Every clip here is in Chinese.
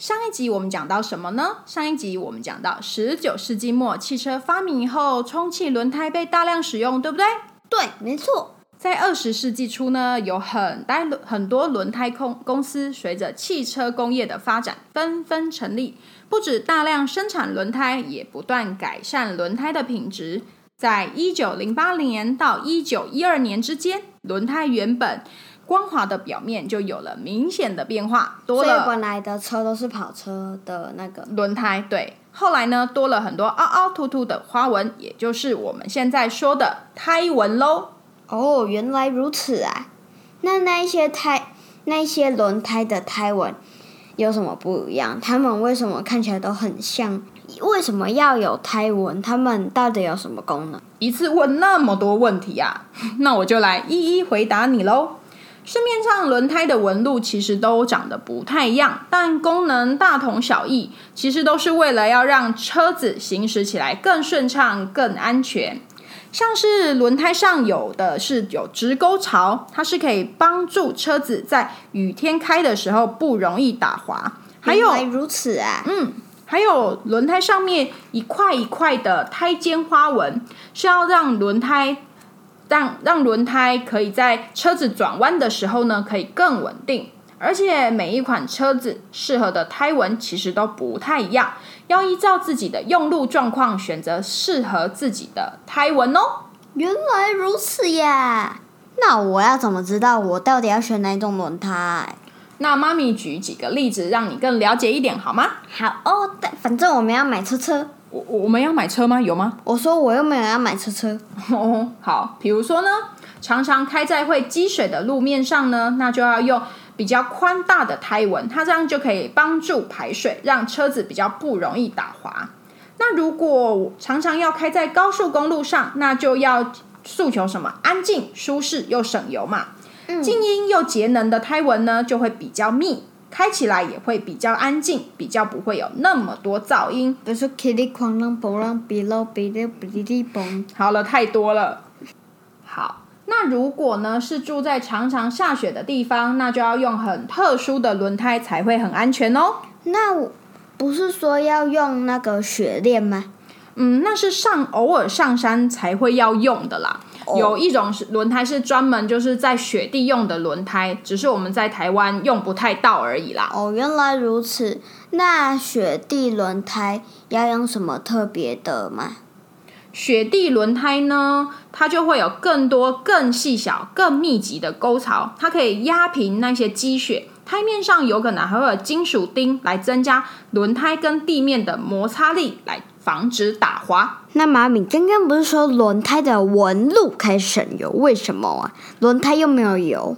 上一集我们讲到什么呢？上一集我们讲到十九世纪末汽车发明以后，充气轮胎被大量使用，对不对？对，没错。在二十世纪初呢，有很大很多轮胎公公司随着汽车工业的发展纷纷成立，不止大量生产轮胎，也不断改善轮胎的品质。在一九零八年到一九一二年之间，轮胎原本光滑的表面就有了明显的变化，多了。所以本来的车都是跑车的那个轮胎，对。后来呢，多了很多凹凹凸凸的花纹，也就是我们现在说的胎纹喽。哦，原来如此啊！那那一些胎，那些轮胎的胎纹有什么不一样？它们为什么看起来都很像？为什么要有胎纹？它们到底有什么功能？一次问那么多问题啊，那我就来一一回答你喽。市面上轮胎的纹路其实都长得不太一样，但功能大同小异，其实都是为了要让车子行驶起来更顺畅、更安全。像是轮胎上有的是有直沟槽，它是可以帮助车子在雨天开的时候不容易打滑。还有原来如此啊！嗯，还有轮胎上面一块一块的胎尖花纹，是要让轮胎让让轮胎可以在车子转弯的时候呢，可以更稳定。而且每一款车子适合的胎纹其实都不太一样，要依照自己的用路状况选择适合自己的胎纹哦。原来如此呀！那我要怎么知道我到底要选哪种轮胎？那妈咪举几个例子，让你更了解一点好吗？好哦，但反正我们要买车车。我我们要买车吗？有吗？我说我又没有要买车车。哦，好，比如说呢，常常开在会积水的路面上呢，那就要用比较宽大的胎纹，它这样就可以帮助排水，让车子比较不容易打滑。那如果常常要开在高速公路上，那就要诉求什么？安静、舒适又省油嘛。静音又节能的胎纹呢，就会比较密，开起来也会比较安静，比较不会有那么多噪音。比如说 kitty 哐啷嘣啷比喽比哩比哩哩嘣。好了，太多了。好，那如果呢是住在常常下雪的地方，那就要用很特殊的轮胎才会很安全哦。那我不是说要用那个雪链吗？嗯，那是上偶尔上山才会要用的啦。有一种是轮胎是专门就是在雪地用的轮胎，只是我们在台湾用不太到而已啦。哦，原来如此。那雪地轮胎要用什么特别的吗？雪地轮胎呢，它就会有更多、更细小、更密集的沟槽，它可以压平那些积雪。胎面上有可能还会有金属钉来增加轮胎跟地面的摩擦力，来防止打滑。那妈咪刚刚不是说轮胎的纹路可以省油？为什么啊？轮胎又没有油。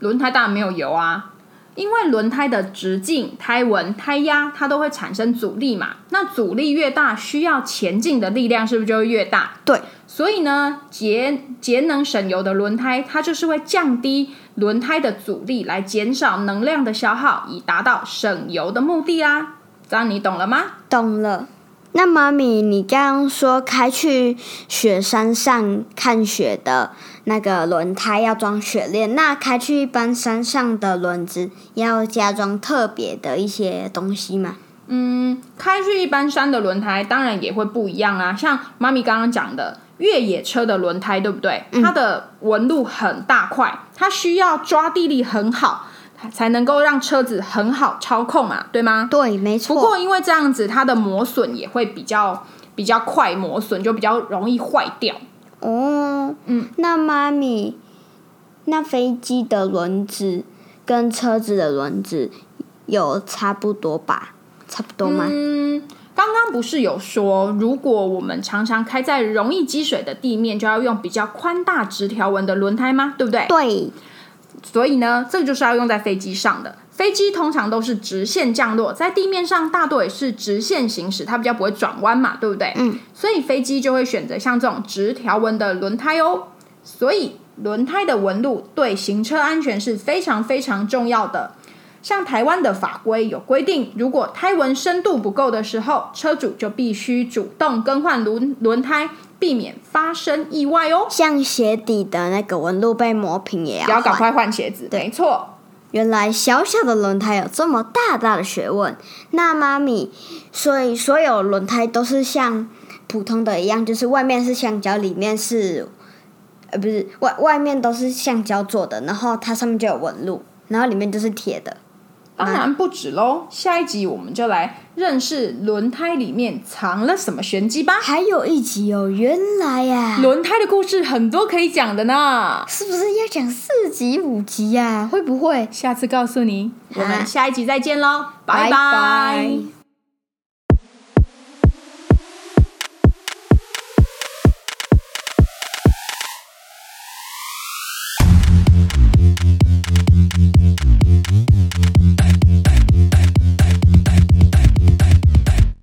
轮胎当然没有油啊，因为轮胎的直径、胎纹、胎压，它都会产生阻力嘛。那阻力越大，需要前进的力量是不是就会越大？对，所以呢，节节能省油的轮胎，它就是会降低轮胎的阻力，来减少能量的消耗，以达到省油的目的啊。这样你懂了吗？懂了。那妈咪，你刚刚说开去雪山上看雪的那个轮胎要装雪链，那开去一般山上的轮子要加装特别的一些东西吗？嗯，开去一般山的轮胎当然也会不一样啊。像妈咪刚刚讲的越野车的轮胎，对不对？它的纹路很大块，它需要抓地力很好。才能够让车子很好操控嘛，对吗？对，没错。不过因为这样子，它的磨损也会比较比较快，磨损就比较容易坏掉。哦，嗯，那妈咪，那飞机的轮子跟车子的轮子有差不多吧？差不多吗？嗯，刚刚不是有说，如果我们常常开在容易积水的地面，就要用比较宽大直条纹的轮胎吗？对不对？对。所以呢，这个就是要用在飞机上的。飞机通常都是直线降落，在地面上大多也是直线行驶，它比较不会转弯嘛，对不对？嗯。所以飞机就会选择像这种直条纹的轮胎哦。所以轮胎的纹路对行车安全是非常非常重要的。像台湾的法规有规定，如果胎纹深度不够的时候，车主就必须主动更换轮轮胎，避免发生意外哦。像鞋底的那个纹路被磨平也要也要赶。快换鞋子，没错。原来小小的轮胎有这么大大的学问。那妈咪，所以所有轮胎都是像普通的一样，就是外面是橡胶，里面是呃不是外外面都是橡胶做的，然后它上面就有纹路，然后里面就是铁的。当然不止喽，下一集我们就来认识轮胎里面藏了什么玄机吧。还有一集哦，原来呀、轮胎的故事很多可以讲的呢，是不是要讲四集五集呀、会不会？下次告诉你。我好们下一集再见喽，拜拜拜